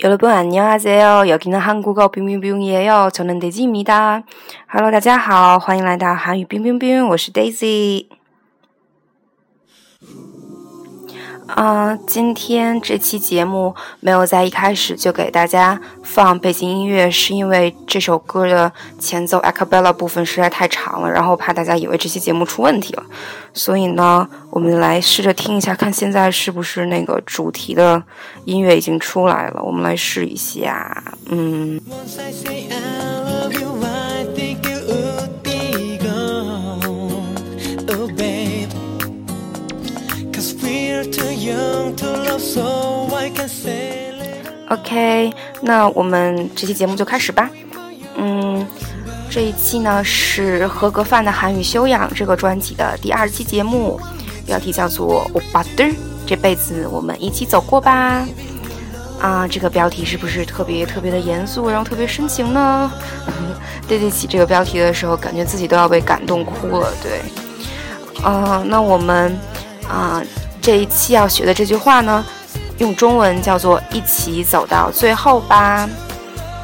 여러분 안녕하세요. 여기는 한국어 빙빙빙이에요. 저는 데이지입니다. Hello，大家好，欢迎来到韩语冰冰冰，我是 Daisy。 啊，今天这期节目没有在一开始就给大家放背景音乐，是因为这首歌的前奏 acapella 部分实在太长了，然后怕大家以为这期节目出问题了，所以呢，我们来试着听一下，看现在是不是那个主题的音乐已经出来了。我们来试一下，嗯。OK，那我们这期节目就开始吧。嗯，这一期呢是合格范的韩语修养这个专辑的第二期节目，标题叫做“欧巴的这辈子我们一起走过吧”。啊，这个标题是不是特别特别的严肃，然后特别深情呢？对得起这个标题的时候，感觉自己都要被感动哭了。对，啊，那我们啊。这一期要学的这句话呢，用中文叫做“一起走到最后吧”。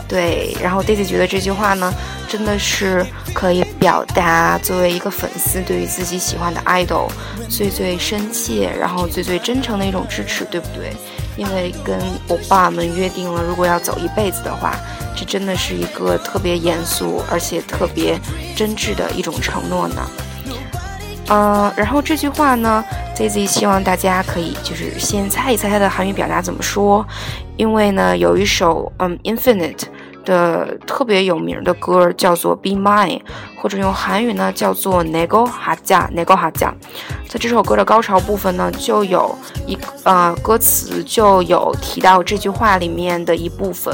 对，然后 Daisy 觉得这句话呢，真的是可以表达作为一个粉丝对于自己喜欢的 idol 最最深切，然后最最真诚的一种支持，对不对？因为跟欧巴们约定了，如果要走一辈子的话，这真的是一个特别严肃而且特别真挚的一种承诺呢。嗯，然后这句话呢，Z Z 希望大家可以就是先猜一猜它的韩语表达怎么说，因为呢有一首嗯 Infinite 的特别有名的歌叫做 Be Mine，或者用韩语呢叫做 Nego Haja Nego Haja，在这首歌的高潮部分呢就有一呃歌词就有提到这句话里面的一部分，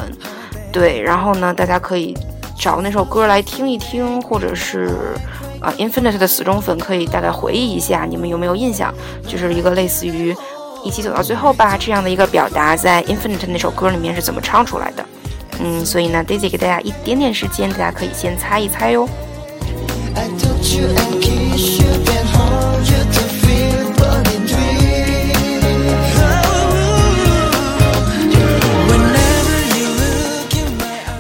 对，然后呢大家可以找那首歌来听一听，或者是。啊，Infinite 的死忠粉可以大概回忆一下，你们有没有印象？就是一个类似于“一起走到最后吧”这样的一个表达，在 Infinite 那首歌里面是怎么唱出来的？嗯，所以呢，Daisy 给大家一点点时间，大家可以先猜一猜哟。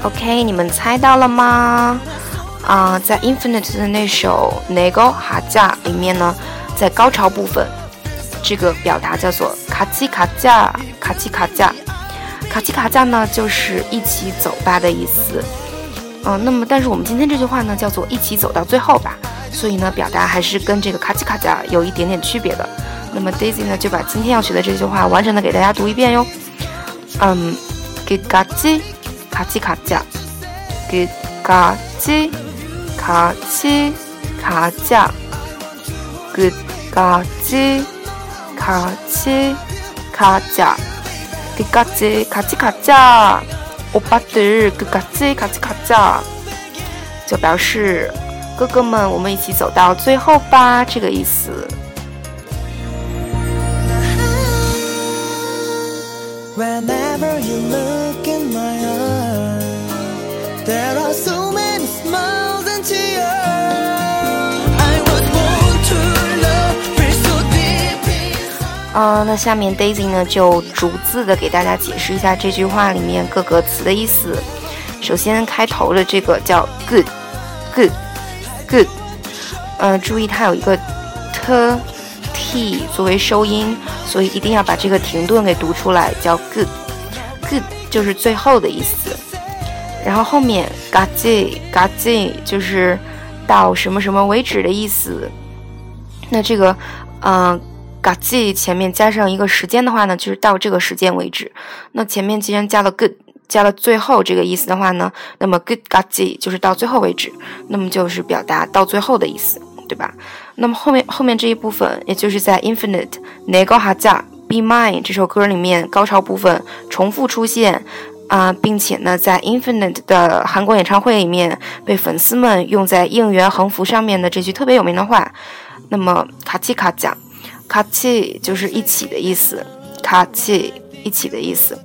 OK，你们猜到了吗？啊，在 Infinite 的那首《Nego 哈架》里面呢，在高潮部分，这个表达叫做“卡奇卡架，卡奇卡架，卡奇卡架”呢，就是一起走吧的意思。嗯，那么但是我们今天这句话呢，叫做一起走到最后吧，所以呢，表达还是跟这个卡奇卡架有一点点区别的。那么 Daisy 呢，就把今天要学的这句话完整的给大家读一遍哟。嗯，给嘎叽卡奇卡架，给嘎叽。 卡치卡자 끝까지卡치卡자 끝까지같이가자오빠들끝까지같이가자就表示哥哥们，我们一起走到最后吧，这个意思。Whenever you look in my 那下面 Daisy 呢就逐字的给大家解释一下这句话里面各个词的意思。首先开头的这个叫 good，good，good，呃，注意它有一个 t t 作为收音，所以一定要把这个停顿给读出来，叫 good，good 就是最后的意思。然后后面 gaji，gaji 就是到什么什么为止的意思。那这个，嗯。嘎叽前面加上一个时间的话呢，就是到这个时间为止。那前面既然加了 good，加了最后这个意思的话呢，那么 good 嘎叽就是到最后为止，那么就是表达到最后的意思，对吧？那么后面后面这一部分，也就是在 Infinite Nego Haja Be Mine 这首歌里面高潮部分重复出现啊，并且呢，在 Infinite 的韩国演唱会里面被粉丝们用在应援横幅上面的这句特别有名的话，那么卡奇卡讲。卡奇就是一起的意思，卡奇一起的意思。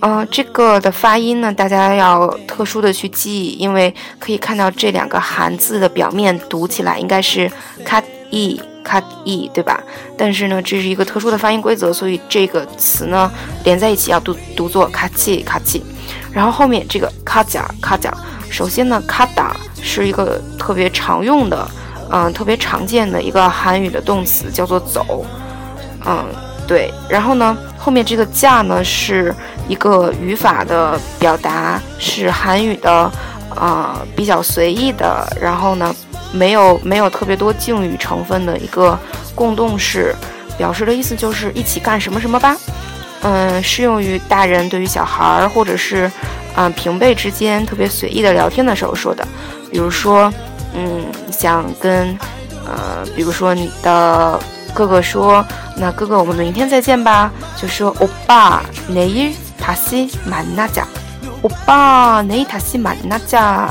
嗯，这个的发音呢，大家要特殊的去记，因为可以看到这两个韩字的表面读起来应该是卡伊卡伊，对吧？但是呢，这是一个特殊的发音规则，所以这个词呢连在一起要读读作卡奇卡奇。然后后面这个卡甲卡甲，首先呢，卡达是一个特别常用的，嗯，特别常见的一个韩语的动词，叫做走，嗯，对。然后呢，后面这个驾呢是一个语法的表达，是韩语的，呃，比较随意的。然后呢，没有没有特别多敬语成分的一个共动式，表示的意思就是一起干什么什么吧。嗯，适用于大人对于小孩儿，或者是，嗯，平辈之间特别随意的聊天的时候说的。比如说，嗯，想跟，呃，比如说你的哥哥说，那哥哥，我们明天再见吧。就说，欧巴，내일다시만나 자。 欧巴，내일다시만나 자。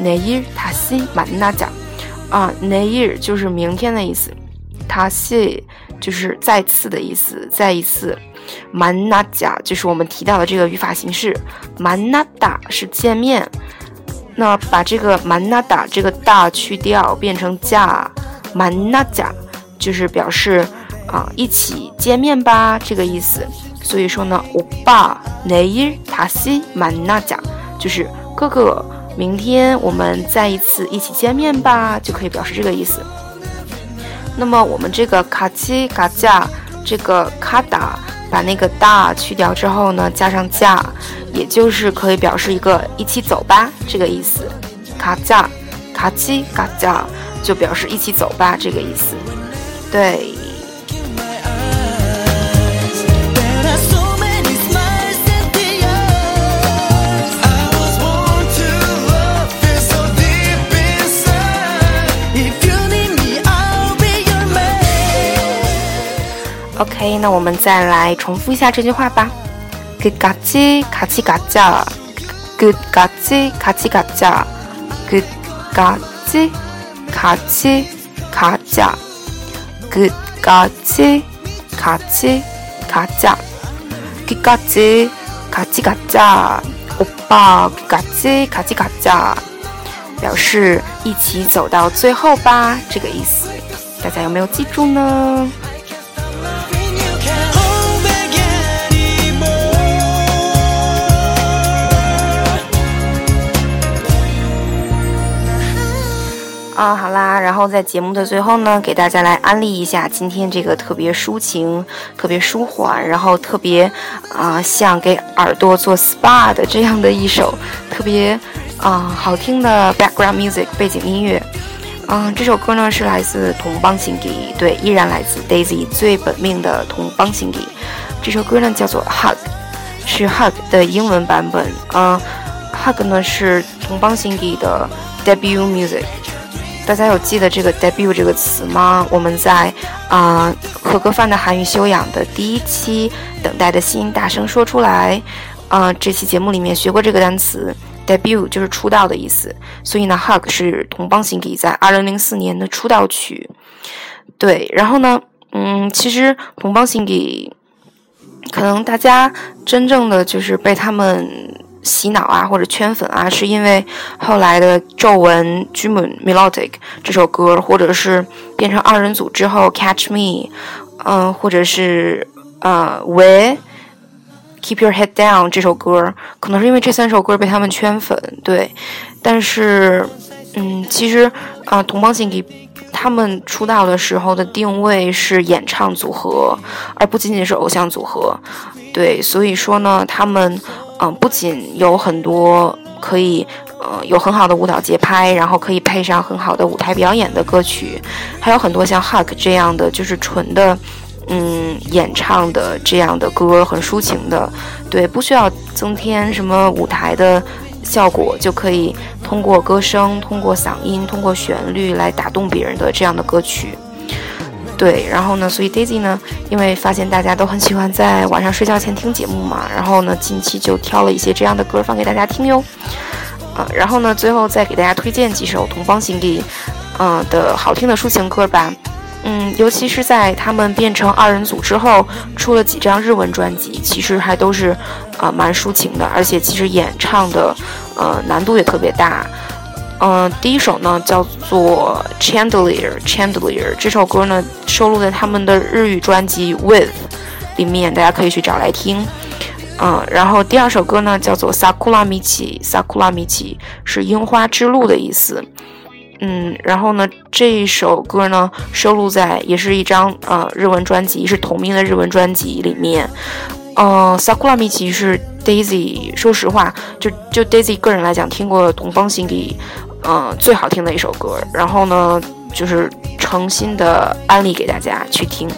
내일다시만나 자。 啊，내일就是明天的意思，다시就是再次的意思，再一次。만나자就是我们提到的这个语法形式，만나다是见面， 那把这个만나다这个大去掉，变成자 만나자就是表示啊一起见面吧这个意思。所以说呢，오빠내일다시만나자就是哥哥，明天我们再一次一起见面吧，就可以表示这个意思。那么我们这个같이가자这个가다把那个大去掉之后呢，加上架， 也就是可以表示一个一起走吧这个意思。卡架，卡七卡架，就表示一起走吧这个意思。对。OK，那我们再来重复一下这句话吧。 끝까지같이가 자， 끝까지같이가 자， 끝까지같이가 자， 끝까지같이가 자， 끝까지같이가 자， 오빠끝까지같이가 자， 表示一起走到最后吧，这个意思，大家有没有记住呢？ 然后在节目的最后呢，给大家来安利一下今天这个特别抒情、特别舒缓，然后特别啊像给耳朵做 SPA 的这样的一首特别啊好听的 background music 背景音乐。嗯，这首歌呢是来自同邦辛迪，对，依然来自 Daisy 最本命的同邦辛迪。这首歌呢叫做 Hug，是 Hug 的英文版本。嗯，Hug 呢是同邦辛迪的 debut music。大家有记得这个 debut 这个词吗？我们在啊合格范的韩语修养的第一期《等待的心》大声说出来，啊这期节目里面学过这个单词 debut 就是出道的意思，所以呢 hug 是同邦行给在二零零四年的出道曲。对，然后呢，嗯，其实同邦行给可能大家真正的就是被他们。洗脑啊，或者圈粉啊，是因为后来的皱纹 Jumun Melodic 这首歌，或者是变成二人组之后 Catch Me，嗯，或者是呃 We Keep Your Head Down 这首歌，可能是因为这三首歌被他们圈粉。对，但是嗯，其实啊，同邦信给他们出道的时候的定位是演唱组合，而不仅仅是偶像组合。对，所以说呢，他们。嗯，不仅有很多可以，呃，有很好的舞蹈节拍，然后可以配上很好的舞台表演的歌曲，还有很多像《Hug》这样的，就是纯的，嗯，演唱的这样的歌，很抒情的，对，不需要增添什么舞台的效果，就可以通过歌声、通过嗓音、通过旋律来打动别人的这样的歌曲。对，然后呢，所以 Daisy 呢，因为发现大家都很喜欢在晚上睡觉前听节目嘛，然后呢，近期就挑了一些这样的歌放给大家听哟。啊，然后呢，最后再给大家推荐几首同方行李，嗯的好听的抒情歌吧。嗯，尤其是在他们变成二人组之后，出了几张日文专辑，其实还都是，呃，蛮抒情的，而且其实演唱的，呃，难度也特别大。嗯，第一首呢叫做 Chandelier Chandelier，这首歌呢收录在他们的日语专辑 With 里面，大家可以去找来听。嗯，然后第二首歌呢叫做 Sakura Michi Sakura Michi，是樱花之路的意思。嗯，然后呢这一首歌呢收录在也是一张呃日文专辑，是同名的日文专辑里面。嗯，Sakura Michi 是 Daisy，说实话，就就 Daisy 个人来讲，听过东方心里。嗯，最好听的一首歌，然后呢，就是诚心的安利给大家去听，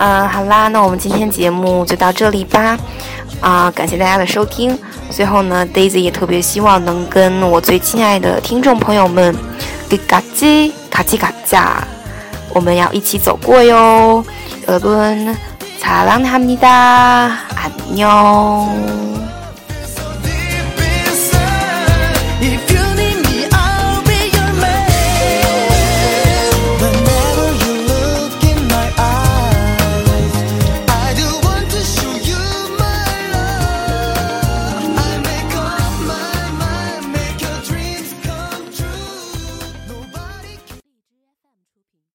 对。嗯，好啦，那我们今天节目就到这里吧。啊，感谢大家的收听。最后呢，Daisy 也特别希望能跟我最亲爱的听众朋友们，给嘎叽。卡叽卡架，我们要一起走过哟。여러분사랑합니다안녕